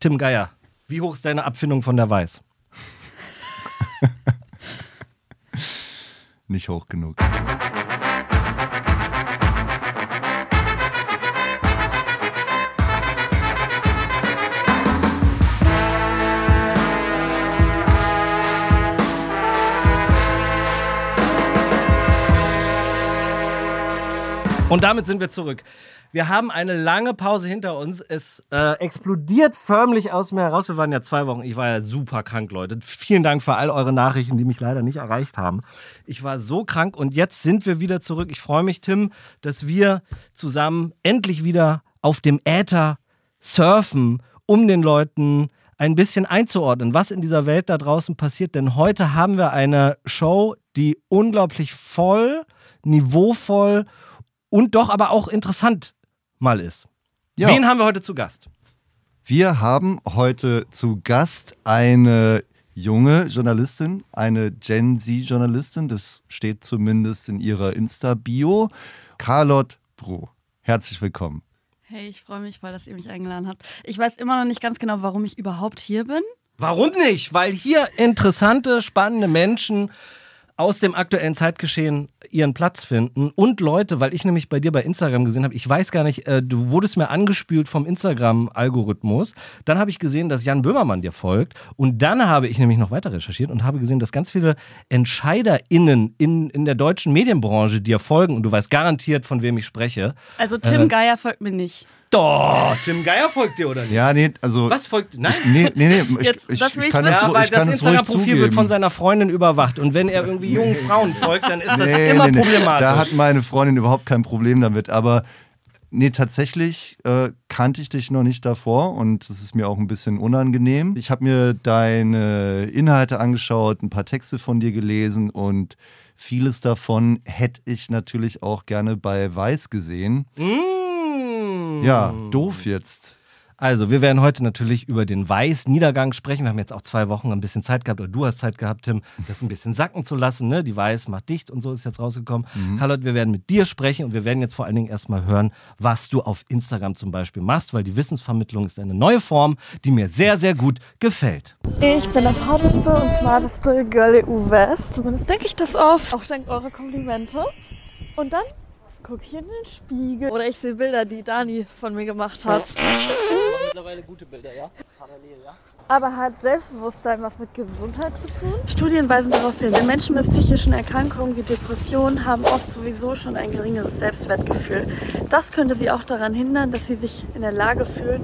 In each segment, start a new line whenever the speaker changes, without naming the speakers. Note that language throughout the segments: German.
Tim Geier, wie hoch ist deine Abfindung von der Weiß?
Nicht hoch genug.
Und damit sind wir zurück. Wir haben eine lange Pause hinter uns. Es äh, explodiert förmlich aus mir heraus. Wir waren ja zwei Wochen. Ich war ja super krank, Leute. Vielen Dank für all eure Nachrichten, die mich leider nicht erreicht haben. Ich war so krank und jetzt sind wir wieder zurück. Ich freue mich, Tim, dass wir zusammen endlich wieder auf dem Äther surfen, um den Leuten ein bisschen einzuordnen, was in dieser Welt da draußen passiert. Denn heute haben wir eine Show, die unglaublich voll, niveauvoll und doch aber auch interessant mal ist.
Ja.
Wen haben wir heute zu Gast?
Wir haben heute zu Gast eine junge Journalistin, eine Gen Z-Journalistin, das steht zumindest in ihrer Insta-Bio, Carlotte Bro. Herzlich willkommen.
Hey, ich freue mich, weil das ihr mich eingeladen habt. Ich weiß immer noch nicht ganz genau, warum ich überhaupt hier bin.
Warum nicht? Weil hier interessante, spannende Menschen aus dem aktuellen Zeitgeschehen ihren Platz finden und Leute, weil ich nämlich bei dir bei Instagram gesehen habe, ich weiß gar nicht, äh, du wurdest mir angespült vom Instagram-Algorithmus. Dann habe ich gesehen, dass Jan Böhmermann dir folgt und dann habe ich nämlich noch weiter recherchiert und habe gesehen, dass ganz viele EntscheiderInnen in, in der deutschen Medienbranche dir folgen und du weißt garantiert, von wem ich spreche.
Also Tim
Äh,
Geier folgt mir nicht.
Doch, Tim Geier folgt dir oder nicht?
Ja, nee, also.
Was folgt? Nein?
Nee, nee, nee. Ich,
Jetzt,
ich,
das will
ich
ich
kann es
Ja, weil
ich
das Instagram-Profil wird von seiner Freundin überwacht. Und wenn er irgendwie jungen Frauen folgt, dann ist das
Nee,
immer
nee, nee.
problematisch.
Da hat meine Freundin überhaupt kein Problem damit. Aber nee, tatsächlich äh, kannte ich dich noch nicht davor und das ist mir auch ein bisschen unangenehm. Ich habe mir deine Inhalte angeschaut, ein paar Texte von dir gelesen und vieles davon hätte ich natürlich auch gerne bei Weiß gesehen.
Mm.
Ja, doof jetzt.
Also, wir werden heute natürlich über den Weiß-Niedergang sprechen. Wir haben jetzt auch zwei Wochen ein bisschen Zeit gehabt, oder du hast Zeit gehabt, Tim, das ein bisschen sacken zu lassen. Ne? Die Weiß macht dicht und so ist jetzt rausgekommen. Carlotte, wir werden mit dir sprechen und wir werden jetzt vor allen Dingen erstmal hören, was du auf Instagram zum Beispiel machst, weil die Wissensvermittlung ist eine neue Form, die mir sehr, sehr gut gefällt.
Ich bin das hotteste und smarteste Girl EU West. Zumindest denke ich das oft. Auch dank eurer Komplimente. Und dann gucke ich in den Spiegel. Oder ich sehe Bilder, die Dani von mir gemacht hat.
Mittlerweile gute Bilder, ja?
Aber hat Selbstbewusstsein was mit Gesundheit zu tun? Studien weisen darauf hin, Menschen mit psychischen Erkrankungen wie Depressionen haben oft sowieso schon ein geringeres Selbstwertgefühl. Das könnte sie auch daran hindern, dass sie sich in der Lage fühlen,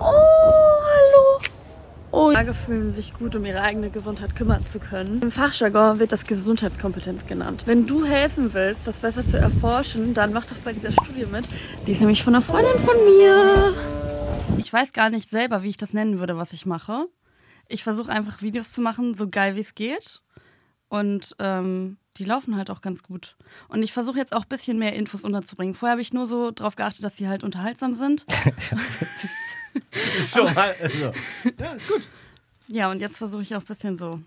oh, oh, Lage fühlen, sich gut um ihre eigene Gesundheit kümmern zu können. Im Fachjargon wird das Gesundheitskompetenz genannt. Wenn du helfen willst, das besser zu erforschen, dann mach doch bei dieser Studie mit. Die ist nämlich von einer Freundin von mir.
Ich weiß gar nicht selber, wie ich das nennen würde, was ich mache. Ich versuche einfach Videos zu machen, so geil wie es geht. Und ähm, die laufen halt auch ganz gut. Und ich versuche jetzt auch ein bisschen mehr Infos unterzubringen. Vorher habe ich nur so darauf geachtet, dass sie halt unterhaltsam sind.
Ist schon mal. Also. Ja, ist gut.
Ja, und jetzt versuche ich auch ein bisschen so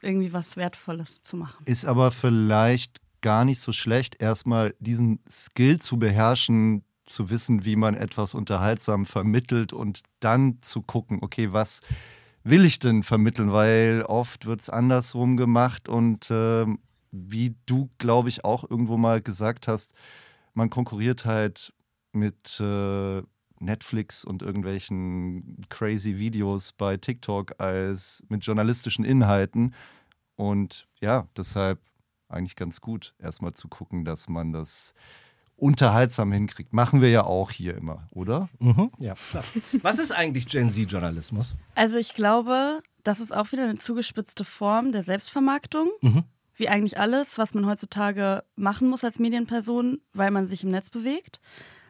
irgendwie was Wertvolles zu machen.
Ist aber vielleicht gar nicht so schlecht, erstmal diesen Skill zu beherrschen, zu wissen, wie man etwas unterhaltsam vermittelt und dann zu gucken, okay, was will ich denn vermitteln, weil oft wird es andersrum gemacht und ähm, wie du, glaube ich, auch irgendwo mal gesagt hast, man konkurriert halt mit äh, Netflix und irgendwelchen crazy Videos bei TikTok als mit journalistischen Inhalten. Und ja, deshalb eigentlich ganz gut, erstmal zu gucken, dass man das unterhaltsam hinkriegt. Machen wir ja auch hier immer, oder?
Mhm, ja, klar. Was ist eigentlich Gen Z-Journalismus?
Also ich glaube, das ist auch wieder eine zugespitzte Form der Selbstvermarktung.
Mhm.
Wie eigentlich alles, was man heutzutage machen muss als Medienperson, weil man sich im Netz bewegt.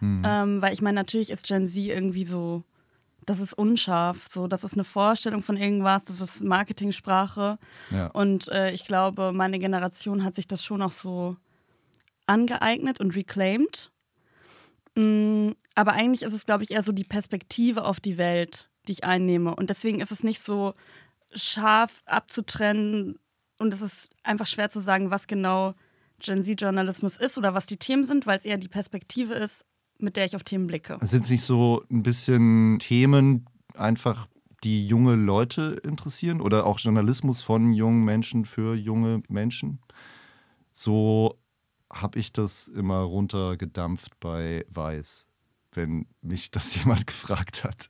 Ähm, weil ich meine, natürlich ist Gen Z irgendwie so, das ist unscharf, so, das ist eine Vorstellung von irgendwas, das ist Marketingsprache.
Ja.
Und äh, ich glaube, meine Generation hat sich das schon auch so angeeignet und reclaimed. Mm, aber eigentlich ist es, glaube ich, eher so die Perspektive auf die Welt, die ich einnehme. Und deswegen ist es nicht so scharf abzutrennen und es ist einfach schwer zu sagen, was genau Gen Z-Journalismus ist oder was die Themen sind, weil es eher die Perspektive ist, mit der ich auf Themen blicke.
Sind es nicht so ein bisschen Themen einfach die junge Leute interessieren oder auch Journalismus von jungen Menschen für junge Menschen. So habe ich das immer runtergedampft bei Weiß, wenn mich das jemand gefragt hat.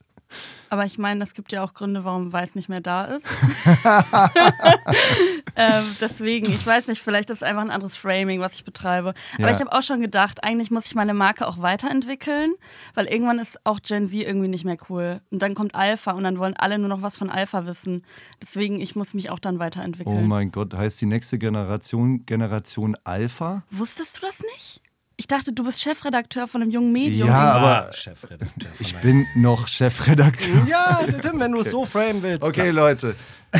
Aber ich meine, es gibt ja auch Gründe, warum Weiß nicht mehr da ist. ähm, deswegen, ich weiß nicht, vielleicht ist es einfach ein anderes Framing, was ich betreibe. Aber ja. ich habe auch schon gedacht, eigentlich muss ich meine Marke auch weiterentwickeln, weil irgendwann ist auch Gen Z irgendwie nicht mehr cool. Und dann kommt Alpha und dann wollen alle nur noch was von Alpha wissen. Deswegen, ich muss mich auch dann weiterentwickeln.
Oh mein Gott, heißt die nächste Generation Generation Alpha?
Wusstest du das nicht? Ich dachte, du bist Chefredakteur von einem jungen Medium.
Ja, aber ich bin noch Chefredakteur.
Ja, wenn du es so framen willst.
Okay, klar. Leute.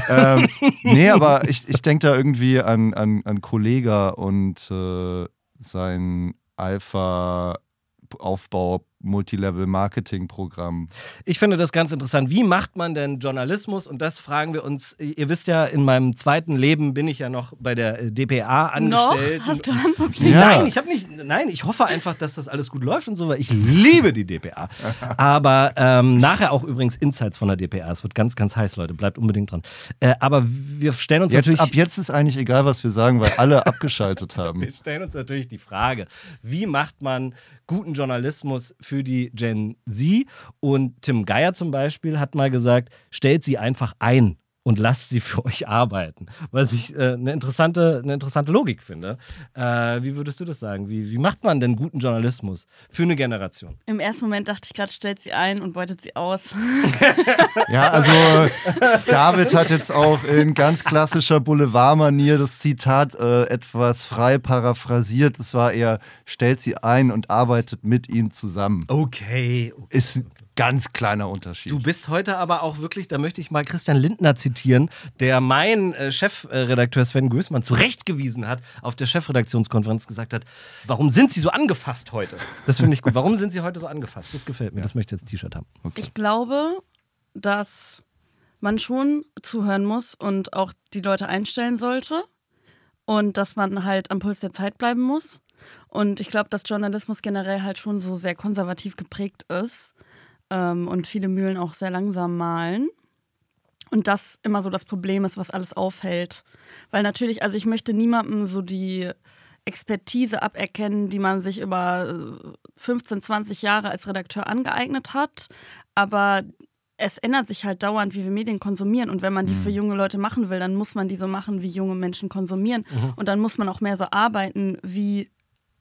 ähm, nee, aber ich, ich denke da irgendwie an, an, an Kollega und äh, sein Alpha-Aufbau Multilevel-Marketing-Programm.
Ich finde das ganz interessant. Wie macht man denn Journalismus? Und das fragen wir uns. Ihr wisst ja, in meinem zweiten Leben bin ich ja noch bei der äh, DPA angestellt.
Noch? Hast du ein Problem?
Ja. Nein, ich habe nicht. Nein, ich hoffe einfach, dass das alles gut läuft und so, weil ich liebe die DPA. Aber ähm, nachher auch übrigens Insights von der DPA. Es wird ganz, ganz heiß, Leute. Bleibt unbedingt dran. Äh, aber wir stellen uns
jetzt,
natürlich.
Ab jetzt ist eigentlich egal, was wir sagen, weil alle abgeschaltet haben.
Wir stellen uns natürlich die Frage: Wie macht man guten Journalismus für die Gen Z. Und Tim Geier zum Beispiel hat mal gesagt, stellt sie einfach ein und lasst sie für euch arbeiten. Was ich äh, eine, interessante, eine interessante Logik finde. Äh, wie würdest du das sagen? Wie, wie macht man denn guten Journalismus für eine Generation?
Im ersten Moment dachte ich gerade, stellt sie ein und beutet sie aus.
ja, also David hat jetzt auch in ganz klassischer Boulevardmanier das Zitat äh, etwas frei paraphrasiert. Es war eher, stellt sie ein und arbeitet mit ihnen zusammen.
Okay. okay.
Ist ganz kleiner Unterschied.
Du bist heute aber auch wirklich, da möchte ich mal Christian Lindner zitieren, der mein äh, Chefredakteur Sven Gößmann zurechtgewiesen hat, auf der Chefredaktionskonferenz gesagt hat, warum sind Sie so angefasst heute? Das finde ich gut. Warum sind Sie heute so angefasst? Das gefällt mir. Ja. Das möchte ich jetzt T-Shirt haben.
Okay. Ich glaube, dass man schon zuhören muss und auch die Leute einstellen sollte und dass man halt am Puls der Zeit bleiben muss. Und ich glaube, dass Journalismus generell halt schon so sehr konservativ geprägt ist ähm, und viele Mühlen auch sehr langsam malen. Und das immer so das Problem ist, was alles aufhält. Weil natürlich, also ich möchte niemandem so die Expertise aberkennen, die man sich über 15, äh, 20 Jahre als Redakteur angeeignet hat. Aber es ändert sich halt dauernd, wie wir Medien konsumieren. Und wenn man die mhm. für junge Leute machen will, dann muss man die so machen, wie junge Menschen konsumieren. Mhm. Und dann muss man auch mehr so arbeiten, wie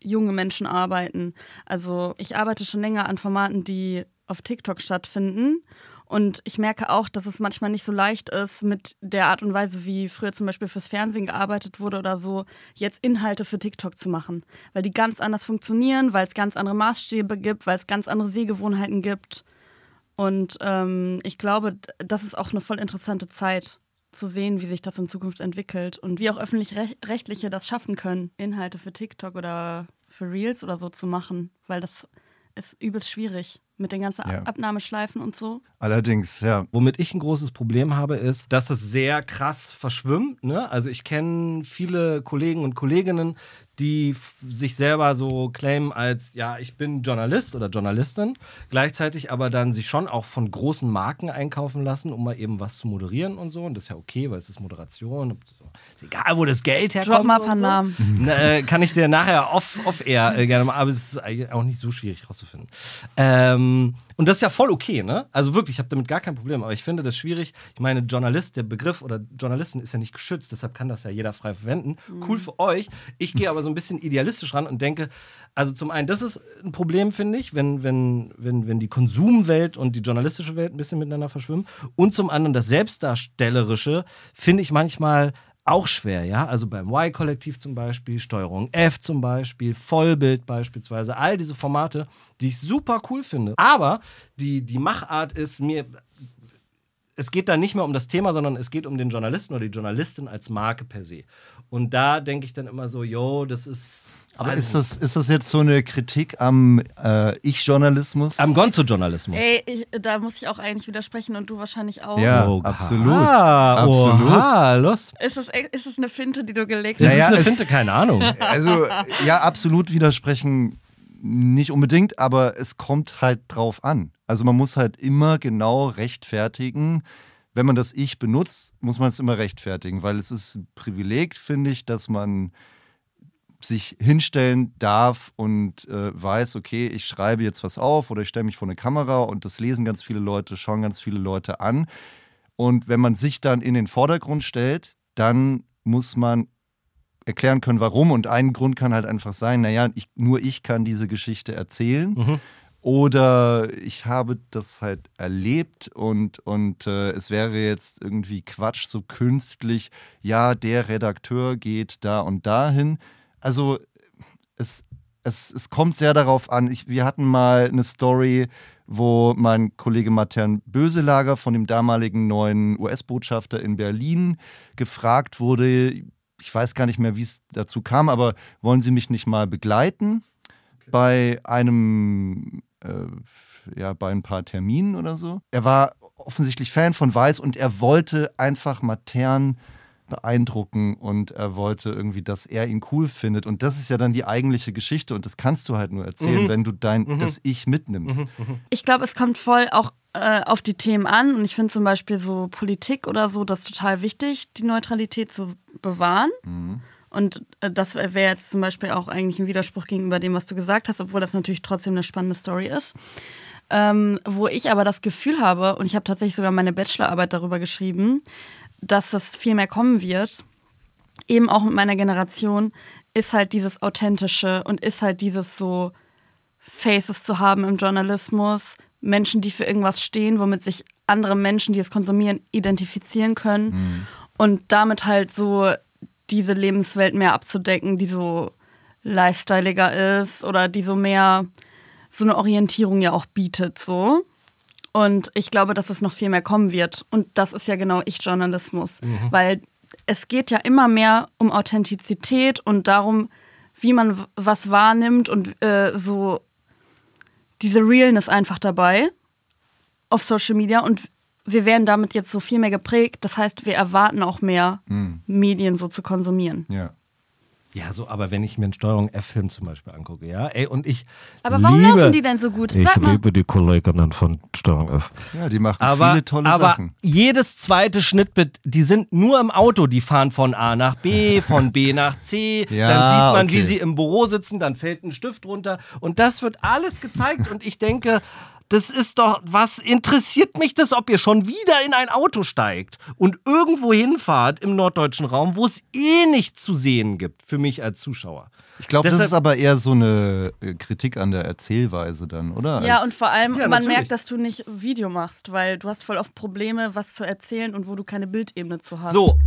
junge Menschen arbeiten. Also ich arbeite schon länger an Formaten, die auf TikTok stattfinden. Und ich merke auch, dass es manchmal nicht so leicht ist, mit der Art und Weise, wie früher zum Beispiel fürs Fernsehen gearbeitet wurde oder so, jetzt Inhalte für TikTok zu machen. Weil die ganz anders funktionieren, weil es ganz andere Maßstäbe gibt, weil es ganz andere Sehgewohnheiten gibt. Und ähm, ich glaube, das ist auch eine voll interessante Zeit zu sehen, wie sich das in Zukunft entwickelt und wie auch öffentlich-rechtliche das schaffen können, Inhalte für TikTok oder für Reels oder so zu machen, weil das ist übelst schwierig mit den ganzen ja. Abnahmeschleifen und so.
Allerdings, ja.
Womit ich ein großes Problem habe, ist, dass es sehr krass verschwimmt. Ne? Also ich kenne viele Kollegen und Kolleginnen, die sich selber so claimen als, ja, ich bin Journalist oder Journalistin, gleichzeitig aber dann sich schon auch von großen Marken einkaufen lassen, um mal eben was zu moderieren und so. Und das ist ja okay, weil es ist Moderation. Ist egal, wo das Geld herkommt. Drop
mal ein paar so. Namen.
Na, äh, kann ich dir nachher off-air off äh, gerne mal, aber es ist auch nicht so schwierig rauszufinden. Ähm, und das ist ja voll okay, ne? Also wirklich, ich habe damit gar kein Problem. Aber ich finde das schwierig. Ich meine, Journalist, der Begriff oder Journalisten ist ja nicht geschützt, deshalb kann das ja jeder frei verwenden. Mhm. Cool für euch. Ich gehe aber so ein bisschen idealistisch ran und denke, also zum einen, das ist ein Problem, finde ich, wenn, wenn, wenn, wenn die Konsumwelt und die journalistische Welt ein bisschen miteinander verschwimmen. Und zum anderen das Selbstdarstellerische finde ich manchmal auch schwer, ja. Also beim Y-Kollektiv zum Beispiel, Steuerung F zum Beispiel, Vollbild beispielsweise, all diese Formate, die ich super cool finde. Aber die, die Machart ist mir. Es geht da nicht mehr um das Thema, sondern es geht um den Journalisten oder die Journalistin als Marke per se. Und da denke ich dann immer so, yo, das ist
aber ist das, ist das jetzt so eine Kritik am äh, Ich-Journalismus?
Am Gonzo-Journalismus?
Ey, ich, da muss ich auch eigentlich widersprechen und du wahrscheinlich auch.
Ja,
oh,
absolut. Ah, absolut.
Oha, los.
Ist das, ist das eine Finte, die du gelegt hast?
Naja, ist eine Finte, keine Ahnung.
Also, ja, absolut widersprechen nicht unbedingt, aber es kommt halt drauf an. Also man muss halt immer genau rechtfertigen, wenn man das Ich benutzt, muss man es immer rechtfertigen, weil es ist ein Privileg, finde ich, dass man sich hinstellen darf und äh, weiß, okay, ich schreibe jetzt was auf oder ich stelle mich vor eine Kamera und das lesen ganz viele Leute, schauen ganz viele Leute an. Und wenn man sich dann in den Vordergrund stellt, dann muss man erklären können, warum. Und ein Grund kann halt einfach sein, naja, ich, nur ich kann diese Geschichte erzählen. Mhm. Oder ich habe das halt erlebt und, und äh, es wäre jetzt irgendwie Quatsch, so künstlich, ja, der Redakteur geht da und dahin. Also es, es, es kommt sehr darauf an. Ich, wir hatten mal eine Story, wo mein Kollege Matern Böselager von dem damaligen neuen US-Botschafter in Berlin gefragt wurde, ich weiß gar nicht mehr, wie es dazu kam, aber wollen Sie mich nicht mal begleiten okay. bei einem äh, ja, bei ein paar Terminen oder so. Er war offensichtlich Fan von Weiß und er wollte einfach Matern beeindrucken und er wollte irgendwie, dass er ihn cool findet. Und das ist ja dann die eigentliche Geschichte und das kannst du halt nur erzählen, mhm. wenn du dein mhm. das Ich mitnimmst. Mhm.
mhm. Ich glaube, es kommt voll auch äh, auf die Themen an und ich finde zum Beispiel so Politik oder so, das ist total wichtig, die Neutralität zu bewahren. Mhm. Und äh, das wäre jetzt zum Beispiel auch eigentlich ein Widerspruch gegenüber dem, was du gesagt hast, obwohl das natürlich trotzdem eine spannende Story ist. Ähm, wo ich aber das Gefühl habe, und ich habe tatsächlich sogar meine Bachelorarbeit darüber geschrieben, dass das viel mehr kommen wird, eben auch mit meiner Generation, ist halt dieses Authentische und ist halt dieses so Faces zu haben im Journalismus, Menschen, die für irgendwas stehen, womit sich andere Menschen, die es konsumieren, identifizieren können mhm. und damit halt so diese Lebenswelt mehr abzudecken, die so lifestyleiger ist oder die so mehr so eine Orientierung ja auch bietet, so. Und ich glaube, dass es noch viel mehr kommen wird. Und das ist ja genau Ich-Journalismus, mhm. weil es geht ja immer mehr um Authentizität und darum, wie man was wahrnimmt und äh, so diese Realness einfach dabei auf Social Media. Und wir werden damit jetzt so viel mehr geprägt. Das heißt, wir erwarten auch mehr mhm. Medien so zu konsumieren.
Ja.
Ja, so, aber wenn ich mir einen Steuerung F-Film zum Beispiel angucke, ja, ey, und ich.
Aber warum
liebe,
laufen die denn so gut?
Sag ich mal. liebe die Kolleginnen von Steuerung F.
Ja, die machen aber, viele tolle
aber
Sachen.
Aber jedes zweite Schnittbit, die sind nur im Auto, die fahren von A nach B, von B nach C. ja, dann sieht man, okay. wie sie im Büro sitzen, dann fällt ein Stift runter. Und das wird alles gezeigt. und ich denke, das ist doch, was interessiert mich das, ob ihr schon wieder in ein Auto steigt und irgendwo hinfahrt im norddeutschen Raum, wo es eh nichts zu sehen gibt, für mich als Zuschauer.
Ich glaube, das ist aber eher so eine äh, Kritik an der Erzählweise dann, oder?
Ja, Als und vor allem, ja, man merkt, dass du nicht Video machst, weil du hast voll oft Probleme, was zu erzählen und wo du keine Bildebene zu hast.
So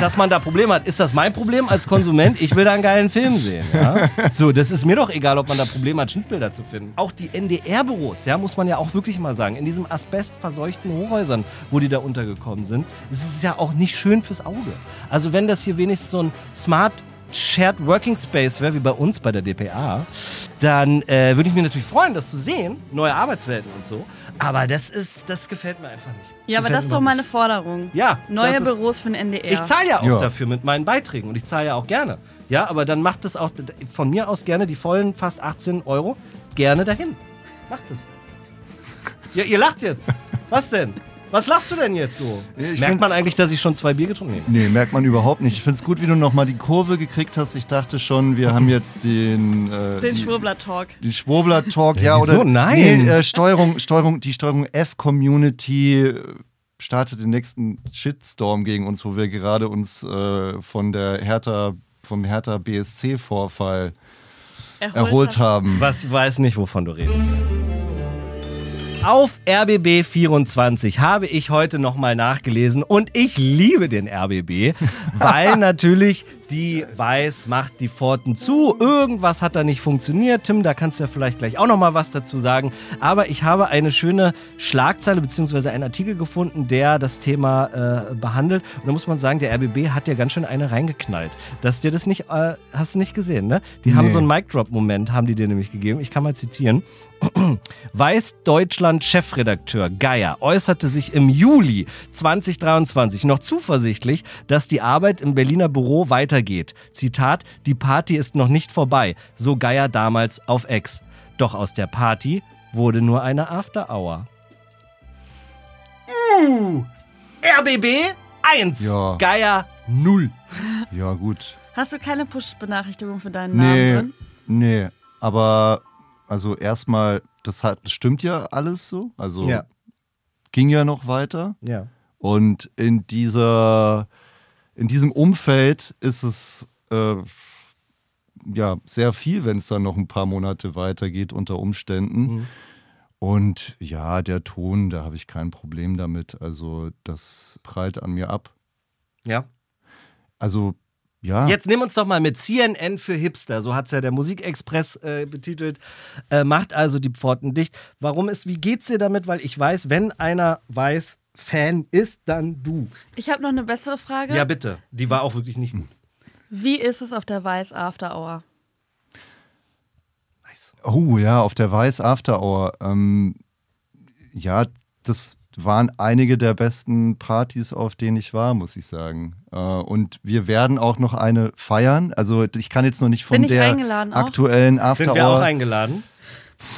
dass man da Probleme hat. Ist das mein Problem als Konsument? Ich will da einen geilen Film sehen. Ja? So, das ist mir doch egal, ob man da Probleme hat, Schnittbilder zu finden. Auch die NDR-Büros, ja, muss man ja auch wirklich mal sagen, in diesen asbestverseuchten Hochhäusern, wo die da untergekommen sind, ist ja auch nicht schön fürs Auge. Also wenn das hier wenigstens so ein Smart Shared Working Space wäre, wie bei uns bei der DPA, dann äh, würde ich mich natürlich freuen, das zu sehen, neue Arbeitswelten und so. Aber das ist, das gefällt mir einfach nicht. Das
ja, aber das ist doch meine Forderung.
Ja.
Neue Büros für den NDR.
Ich zahle ja auch ja. dafür mit meinen Beiträgen und ich zahle ja auch gerne. Ja, aber dann macht es auch von mir aus gerne die vollen fast 18 Euro gerne dahin. Macht es. Ja, ihr lacht jetzt. Was denn? Was lachst du denn jetzt so? Ich merkt man eigentlich, dass ich schon zwei Bier getrunken habe?
Nee, merkt man überhaupt nicht. Ich finde es gut, wie du nochmal die Kurve gekriegt hast. Ich dachte schon, wir haben jetzt den...
Äh, den Schwurbler-Talk.
Den Schwurbler-Talk, ja.
Wieso?
Oder,
Nein.
Nee, äh, Steuerung, Steuerung, die Steuerung F-Community äh, startet den nächsten Shitstorm gegen uns, wo wir gerade uns äh, von der Hertha, vom Hertha BSC-Vorfall erholt, erholt haben.
Was weiß nicht, wovon du redest. Auf RBB 24 habe ich heute nochmal nachgelesen und ich liebe den RBB, weil natürlich die Weiß macht die Pforten zu. Irgendwas hat da nicht funktioniert. Tim, da kannst du ja vielleicht gleich auch nochmal was dazu sagen. Aber ich habe eine schöne Schlagzeile bzw. einen Artikel gefunden, der das Thema äh, behandelt. Und da muss man sagen, der RBB hat ja ganz schön eine reingeknallt. Dass dir das nicht, äh, hast du nicht gesehen, ne? Die nee. haben so einen Mic-Drop-Moment, haben die dir nämlich gegeben. Ich kann mal zitieren. Weiß-Deutschland-Chefredakteur Geier äußerte sich im Juli 2023 noch zuversichtlich, dass die Arbeit im Berliner Büro weitergeht. Zitat, die Party ist noch nicht vorbei, so Geier damals auf Ex. Doch aus der Party wurde nur eine After Hour. Uh, RBB 1,
Ja.
Geier 0.
Ja, gut.
Hast du keine Push-Benachrichtigung für deinen
Nee.
Namen drin?
Nee, aber also erstmal, das hat, das stimmt ja alles so. Also
Ja.
ging ja noch weiter.
Ja.
Und in dieser, in diesem Umfeld ist es äh, ja sehr viel, wenn es dann noch ein paar Monate weitergeht unter Umständen.
Mhm.
Und ja, der Ton, da habe ich kein Problem damit. Also das prallt an mir ab.
Ja.
Also ja.
Jetzt nimm uns doch mal mit CNN für Hipster, so hat es ja der Musikexpress äh, betitelt, äh, macht also die Pforten dicht. Warum ist, wie geht's dir damit? Weil ich weiß, wenn einer weiß, Fan ist, dann du.
Ich habe noch eine bessere Frage.
Ja, bitte. Die war auch wirklich nicht gut.
Wie ist es auf der Weiß After Hour?
Oh ja, auf der Weiß After Hour. Ähm, ja, das waren einige der besten Partys, auf denen ich war, muss ich sagen. Äh, und wir werden auch noch eine feiern. Also ich kann jetzt noch nicht von der aktuellen After
Sind wir auch eingeladen?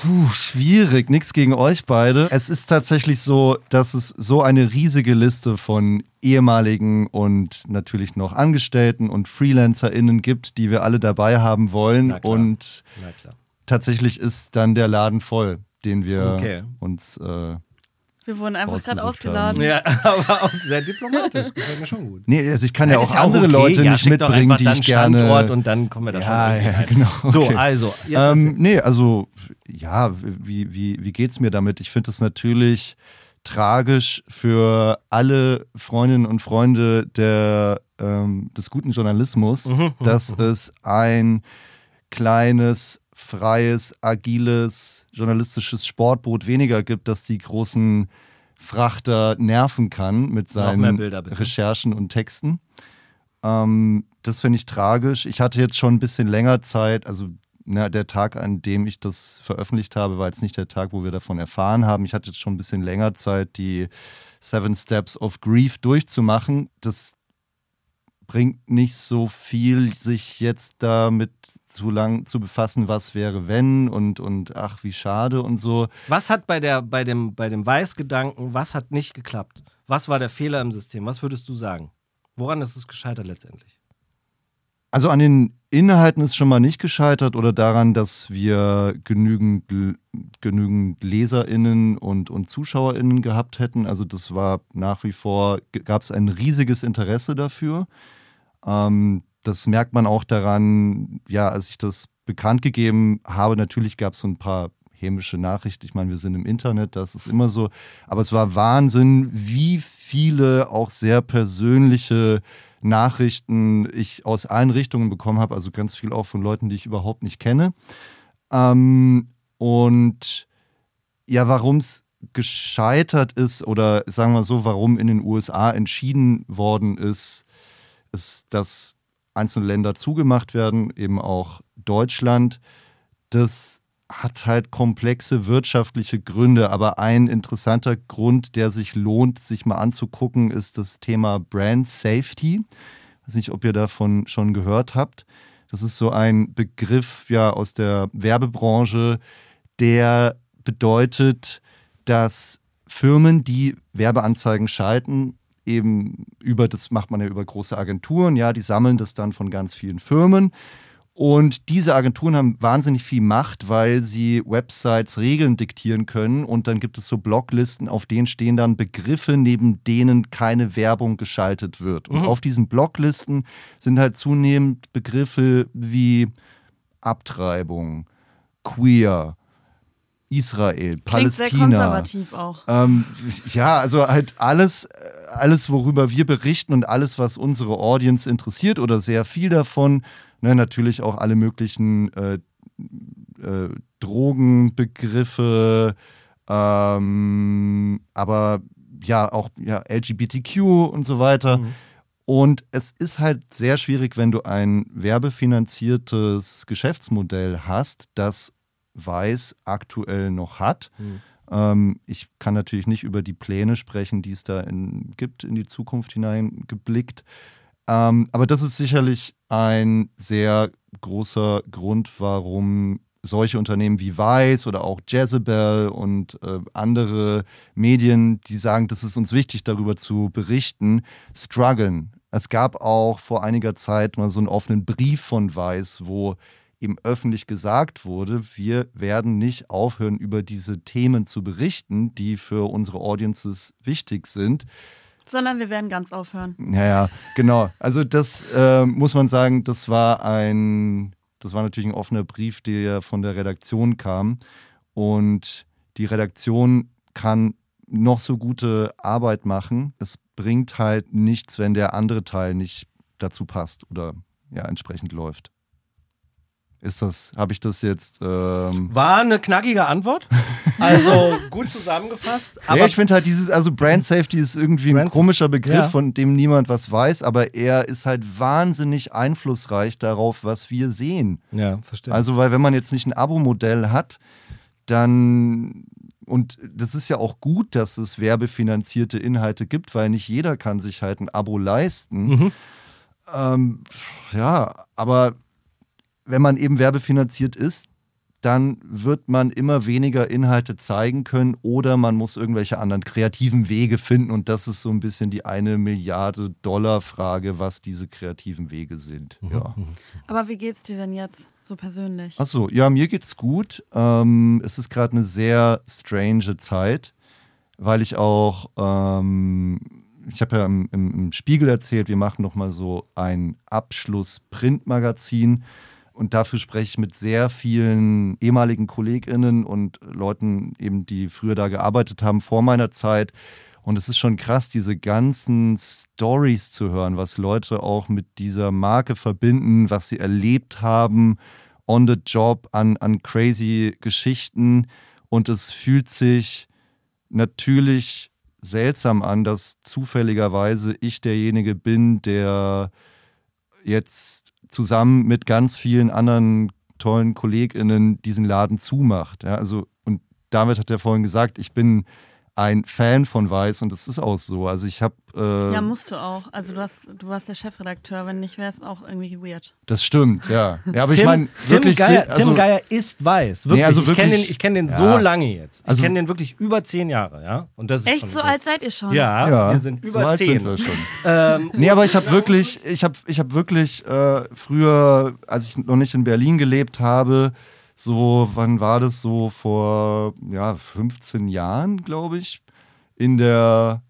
Puh, schwierig, nichts gegen euch beide. Es ist tatsächlich so, dass es so eine riesige Liste von ehemaligen und natürlich noch Angestellten und FreelancerInnen gibt, die wir alle dabei haben wollen.
Na klar.
Und
Na klar.
tatsächlich ist dann der Laden voll, den wir
Okay.
uns. Äh,
Wir wurden einfach gerade ausgeladen.
Ja, aber auch sehr diplomatisch. Gefällt mir schon gut.
nee, also ich kann ja,
ist
auch andere Leute
ja,
nicht mitbringen,
einfach
die
dann
ich gerne.
Standort und dann kommen wir da
Ja,
schon
ja, genau,
So,
okay.
also. Jetzt
Ähm, nee, also ja, wie, wie, wie geht's mir damit? Ich finde es natürlich tragisch für alle Freundinnen und Freunde der, ähm, des guten Journalismus,
Mhm,
dass es ein kleines, freies, agiles, journalistisches Sportboot weniger gibt, das die großen Frachter nerven kann mit seinen
Bilder.
Recherchen und Texten. Ähm, das finde ich tragisch. Ich hatte jetzt schon ein bisschen länger Zeit, also na, der Tag, an dem ich das veröffentlicht habe, war jetzt nicht der Tag, wo wir davon erfahren haben. Ich hatte jetzt schon ein bisschen länger Zeit, die Seven Steps of Grief durchzumachen. Das bringt nicht so viel, sich jetzt damit zu lang zu befassen, was wäre, wenn und, und ach, wie schade und so.
Was hat bei, der, bei, dem, bei dem Weißgedanken, was hat nicht geklappt? Was war der Fehler im System? Was würdest du sagen? Woran ist es gescheitert letztendlich?
Also an den Inhalten ist schon mal nicht gescheitert oder daran, dass wir genügend, genügend LeserInnen und, und ZuschauerInnen gehabt hätten. Also das war nach wie vor, gab es ein riesiges Interesse dafür. Ähm, das merkt man auch daran, ja, als ich das bekannt gegeben habe, natürlich gab es so ein paar hämische Nachrichten. Ich meine, wir sind im Internet, das ist immer so. Aber es war Wahnsinn, wie viele auch sehr persönliche Nachrichten ich aus allen Richtungen bekommen habe. Also ganz viel auch von Leuten, die ich überhaupt nicht kenne. Ähm, und ja, warum es gescheitert ist oder sagen wir so, warum in den USA entschieden worden ist, ist, dass einzelne Länder zugemacht werden, eben auch Deutschland. Das hat halt komplexe wirtschaftliche Gründe, aber ein interessanter Grund, der sich lohnt, sich mal anzugucken, ist das Thema Brand Safety. Ich weiß nicht, ob ihr davon schon gehört habt. Das ist so ein Begriff ja aus der Werbebranche, der bedeutet, dass Firmen, die Werbeanzeigen schalten, eben über, das macht man ja über große Agenturen, ja, die sammeln das dann von ganz vielen Firmen. Und diese Agenturen haben wahnsinnig viel Macht, weil sie Websites Regeln diktieren können. Und dann gibt es so Bloglisten, auf denen stehen dann Begriffe, neben denen keine Werbung geschaltet wird. Und
Mhm.
auf diesen Bloglisten sind halt zunehmend Begriffe wie Abtreibung, Queer, Israel,
Klingt sehr
Palästina.
konservativ auch.
Ähm, ja, also halt alles, äh, alles, worüber wir berichten und alles, was unsere Audience interessiert oder sehr viel davon. Ne, natürlich auch alle möglichen äh, äh, Drogenbegriffe, ähm, aber ja, auch ja, LGBTQ und so weiter.
Mhm.
Und es ist halt sehr schwierig, wenn du ein werbefinanziertes Geschäftsmodell hast, das Weiß aktuell noch hat.
Mhm.
Ähm, ich kann natürlich nicht über die Pläne sprechen, die es da in, gibt, in die Zukunft hineingeblickt. Ähm, aber das ist sicherlich ein sehr großer Grund, warum solche Unternehmen wie Vice oder auch Jezebel und äh, andere Medien, die sagen, das ist uns wichtig, darüber zu berichten, strugglen. Es gab auch vor einiger Zeit mal so einen offenen Brief von Vice, wo eben öffentlich gesagt wurde, wir werden nicht aufhören, über diese Themen zu berichten, die für unsere Audiences wichtig sind.
Sondern wir werden ganz aufhören.
Ja, ja, genau. Also das äh, muss man sagen, das war ein das war natürlich ein offener Brief, der von der Redaktion kam. Und die Redaktion kann noch so gute Arbeit machen. Es bringt halt nichts, wenn der andere Teil nicht dazu passt oder ja entsprechend läuft. Ist das, habe ich das jetzt. Ähm
War eine knackige Antwort. Also gut zusammengefasst.
Aber ja, ich finde halt dieses, also Brand Safety ist irgendwie Brand ein komischer Begriff, ja. von dem niemand was weiß, aber er ist halt wahnsinnig einflussreich darauf, was wir sehen.
Ja, verstehe.
Also, weil wenn man jetzt nicht ein Abo-Modell hat, dann und das ist ja auch gut, dass es werbefinanzierte Inhalte gibt, weil nicht jeder kann sich halt ein Abo leisten. Mhm. Ähm, ja, aber wenn man eben werbefinanziert ist, dann wird man immer weniger Inhalte zeigen können oder man muss irgendwelche anderen kreativen Wege finden. Und das ist so ein bisschen die eine Milliarde Dollar Frage, was diese kreativen Wege sind. Mhm. Ja.
Aber wie geht's dir denn jetzt so persönlich?
Achso, ja, mir geht's gut. Ähm, es ist gerade eine sehr strange Zeit, weil ich auch, ähm, ich habe ja im, im, Spiegel erzählt, wir machen nochmal so ein Abschluss-Printmagazin. Und dafür spreche ich mit sehr vielen ehemaligen KollegInnen und Leuten, eben, die früher da gearbeitet haben vor meiner Zeit. Und es ist schon krass, diese ganzen Stories zu hören, was Leute auch mit dieser Marke verbinden, was sie erlebt haben on the job an, an crazy Geschichten. Und es fühlt sich natürlich seltsam an, dass zufälligerweise ich derjenige bin, der jetzt zusammen mit ganz vielen anderen tollen KollegInnen diesen Laden zumacht. Ja, also, und David hat ja vorhin gesagt, ich bin ein Fan von Weiß und es ist auch so. Also ich habe. Äh,
ja, musst du auch. Also du, hast, du warst der Chefredakteur, wenn nicht, wäre es auch irgendwie weird.
Das stimmt, ja. Ja, aber
Tim,
ich meine, wirklich.
Tim Geier, also, Tim Geier ist weiß. Wirklich. Nee, also wirklich ich kenne den, kenn den ja. so lange jetzt. Ich also, kenne den wirklich über zehn Jahre, ja. Und das ist
Echt, so alt seid ihr schon?
Ja, ja wir sind über so zehn. Sind wir
schon. ähm, nee, aber ich habe wirklich, ich habe ich hab wirklich äh, früher, als ich noch nicht in Berlin gelebt habe, so, wann war das so? Vor ja, 15 Jahren, glaube ich. In der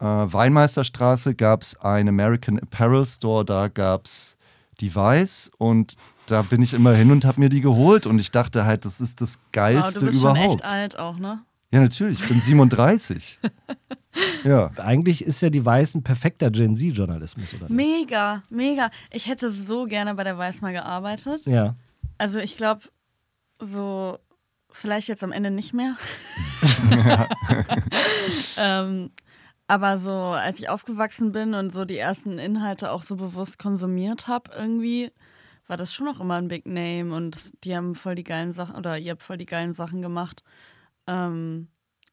äh, Weinmeisterstraße gab es einen American Apparel Store, da gab es Device und da bin ich immer hin und habe mir die geholt und ich dachte halt, das ist das Geilste wow, du bist überhaupt. Schon echt
alt auch, ne?
Ja, natürlich, ich bin 37. ja.
Eigentlich ist ja die Weiß ein perfekter Gen Z-Journalismus, oder?
Nicht? Mega, mega. Ich hätte so gerne bei der Weiß mal gearbeitet.
Ja.
Also ich glaube, so vielleicht jetzt am Ende nicht mehr. ähm, aber so, als ich aufgewachsen bin und so die ersten Inhalte auch so bewusst konsumiert habe, irgendwie war das schon noch immer ein Big Name und die haben voll die geilen Sachen oder ihr habt voll die geilen Sachen gemacht. Ähm,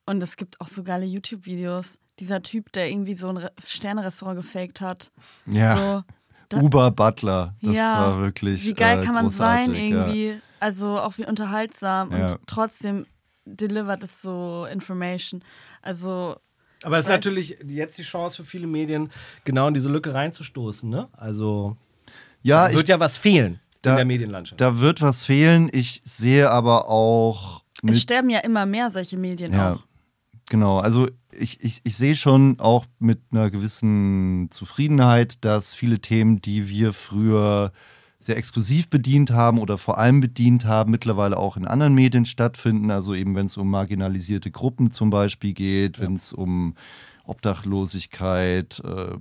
und es gibt auch so geile YouTube-Videos. Dieser Typ, der irgendwie so ein Sternerestaurant gefaked hat.
Ja. So, Uber Butler. Das ja, war wirklich.
Wie geil äh, kann man großartig, sein, irgendwie? Ja. Also auch wie unterhaltsam ja. und trotzdem delivert es so Information. Also.
Aber es ist natürlich jetzt die Chance für viele Medien, genau in diese Lücke reinzustoßen, ne? Also. Ja, da wird ich, ja was fehlen da, in der Medienlandschaft.
Da wird was fehlen. Ich sehe aber auch.
Es sterben ja immer mehr solche Medien ja, auch.
Genau, also ich, ich, ich sehe schon auch mit einer gewissen Zufriedenheit, dass viele Themen, die wir früher sehr exklusiv bedient haben oder vor allem bedient haben, mittlerweile auch in anderen Medien stattfinden. Also eben wenn es um marginalisierte Gruppen zum Beispiel geht, ja. wenn es um Obdachlosigkeit, äh,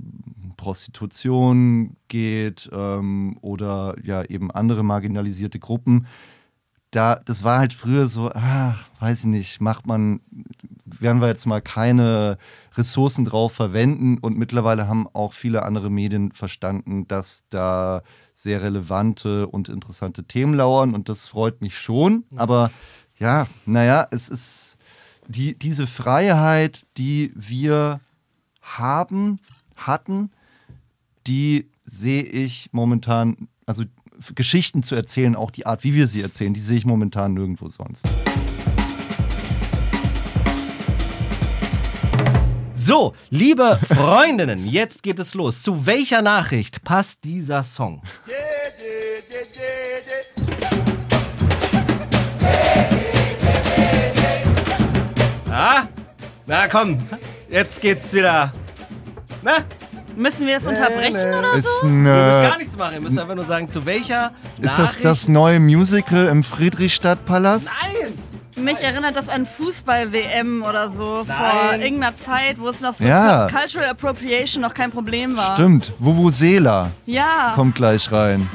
Prostitution geht ähm, oder ja eben andere marginalisierte Gruppen. Da, das war halt früher so, ah, weiß ich nicht, macht man, werden wir jetzt mal keine Ressourcen drauf verwenden. Und mittlerweile haben auch viele andere Medien verstanden, dass da sehr relevante und interessante Themen lauern. Und das freut mich schon. Aber ja, naja, es ist die, diese Freiheit, die wir haben, hatten, die sehe ich momentan, also Geschichten zu erzählen, auch die Art, wie wir sie erzählen, die sehe ich momentan nirgendwo sonst.
So, liebe Freundinnen, jetzt geht es los. Zu welcher Nachricht passt dieser Song? Ah, na komm, jetzt geht's wieder. Na,
Müssen wir das unterbrechen oder
Ist,
so?
ein,
ihr müsst
äh,
gar nichts machen. Ihr müsst einfach nur sagen, zu welcher
ist das
Nachricht-
das neue Musical im Friedrichstadtpalast?
Nein!
Mich erinnert das an Fußball-WM oder so vor
Nein.
irgendeiner Zeit, wo es noch so
Ja.
Cultural Appropriation noch kein Problem war.
Stimmt, Vuvuzela
Ja.
kommt gleich rein.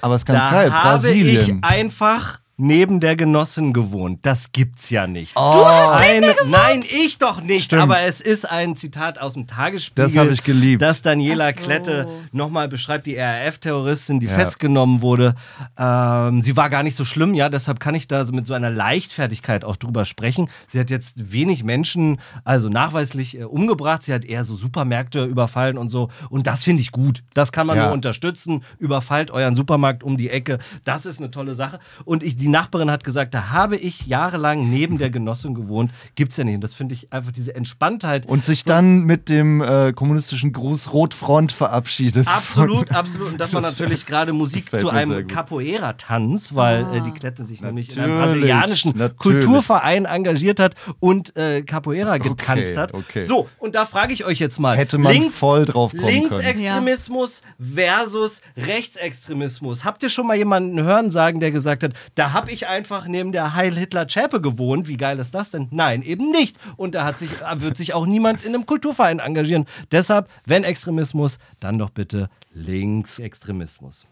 Aber ist ganz
da
geil,
habe
Brasilien.
ich einfach neben der Genossin gewohnt. Das gibt's ja nicht.
Oh,
Ein, nein, ich doch nicht.
Stimmt.
Aber es ist ein Zitat aus dem Tagesspiegel.
Das habe ich geliebt.
Das Daniela
so.
Klette nochmal beschreibt, die RAF-Terroristin, die
Ja.
festgenommen wurde. Ähm, sie war gar nicht so schlimm, ja. Deshalb kann ich da mit so einer Leichtfertigkeit auch drüber sprechen. Sie hat jetzt wenig Menschen, also nachweislich äh, umgebracht. Sie hat eher so Supermärkte überfallen und so. Und das finde ich gut. Das kann man
Ja.
nur unterstützen. Überfallt euren Supermarkt um die Ecke. Das ist eine tolle Sache. Und ich, die Nachbarin hat gesagt, da habe ich jahrelang neben der Genossin gewohnt. Gibt's ja nicht. Und das finde ich einfach diese Entspanntheit.
Und sich dann mit dem äh, kommunistischen Gruß Rotfront verabschiedet.
Absolut, absolut. Und das war natürlich gerade Musik zu einem. Capoeira-Tanz, weil äh, die Klette sich nämlich in einem
Natürlich,
brasilianischen
natürlich.
Kulturverein engagiert hat und äh, Capoeira getanzt hat.
okay.
So, und da frage ich euch jetzt mal.
Hätte man
links,
voll drauf kommen können.
Linksextremismus versus Rechtsextremismus. Habt ihr schon mal jemanden hören sagen, der gesagt hat, da habe ich einfach neben der Heil Hitler Chapel gewohnt. Wie geil ist das denn? Nein, eben nicht. Und da hat sich, wird sich auch niemand in einem Kulturverein engagieren. Deshalb, wenn Extremismus, dann doch bitte Linksextremismus.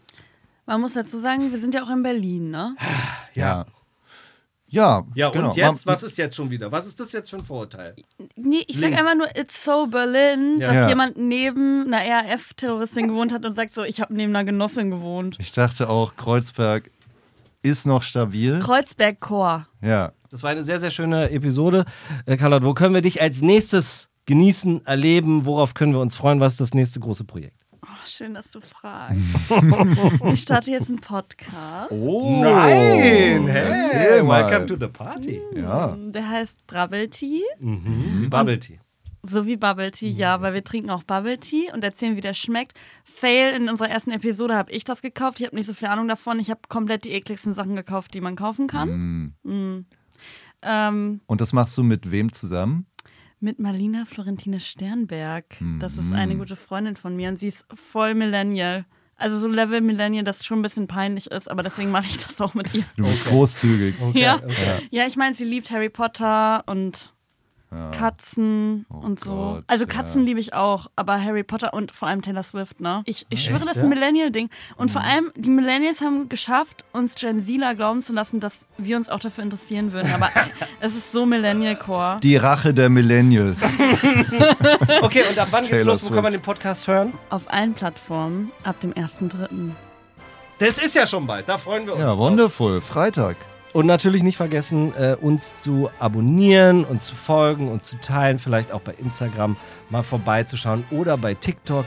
Man muss dazu sagen, wir sind ja auch in Berlin, ne?
Ja. Ja,
Ja,
genau.
und jetzt, was ist jetzt schon wieder? Was ist das jetzt für ein Vorurteil?
Nee, ich sag
Links.
einfach nur, it's so Berlin, dass
Ja.
jemand neben einer RAF-Terroristin gewohnt hat und sagt so, ich habe neben einer Genossin gewohnt.
Ich dachte auch, Kreuzberg ist noch stabil.
Kreuzberg-Chor.
Ja.
Das war eine sehr, sehr schöne Episode. Äh, Carlotte, wo können wir dich als nächstes genießen, erleben? Worauf können wir uns freuen? Was ist das nächste große Projekt?
Oh, schön, dass du fragst. ich starte jetzt einen Podcast.
Oh,
Nein!
Erzähl mal.
welcome to the party.
Ja.
Der heißt Bubble Tea.
Mhm. Bubble Tea.
So wie Bubble Tea, ja, weil wir trinken auch Bubble Tea und erzählen, wie der schmeckt. Fail, in unserer ersten Episode habe ich das gekauft. Ich habe nicht so viel Ahnung davon. Ich habe komplett die ekligsten Sachen gekauft, die man kaufen kann.
Mm.
Ähm,
Und das machst du mit wem zusammen?
mit Marlina Florentine Sternberg. Das ist eine gute Freundin von mir und sie ist voll Millennial. Also so Level Millennial, das schon ein bisschen peinlich ist, aber deswegen mache ich das auch mit ihr.
Du bist großzügig.
ja. ja, ich meine, sie liebt Harry Potter und
Ja.
Katzen
Oh
und so.
Gott,
also
ja.
Katzen liebe ich auch, aber Harry Potter und vor allem Taylor Swift, ne? Ich, ich schwöre,
Echt,
das ist
ja?
ein Millennial-Ding. Und
Mhm.
vor allem, die Millennials haben geschafft, uns Gen Zler glauben zu lassen, dass wir uns auch dafür interessieren würden. Aber es ist so Millennial-Core.
Die Rache der Millennials.
Okay, und ab wann geht's
Taylor
los? Wo kann man den Podcast hören?
Auf allen Plattformen ab dem 1.3.
Das ist ja schon bald, da freuen wir uns.
Ja,
drauf.
wonderful. Freitag.
Und natürlich nicht vergessen, äh, uns zu abonnieren und zu folgen und zu teilen, vielleicht auch bei Instagram mal vorbeizuschauen oder bei TikTok.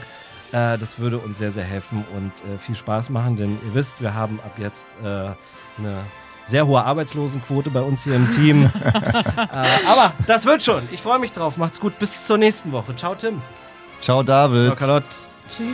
Äh, das würde uns sehr, sehr helfen und äh, viel Spaß machen, denn ihr wisst, wir haben ab jetzt äh, eine sehr hohe Arbeitslosenquote bei uns hier im Team. äh, aber das wird schon. Ich freue mich drauf. Macht's gut. Bis zur nächsten Woche. Ciao, Tim.
Ciao, David.
Ciao, Carlotte.
Tschüss.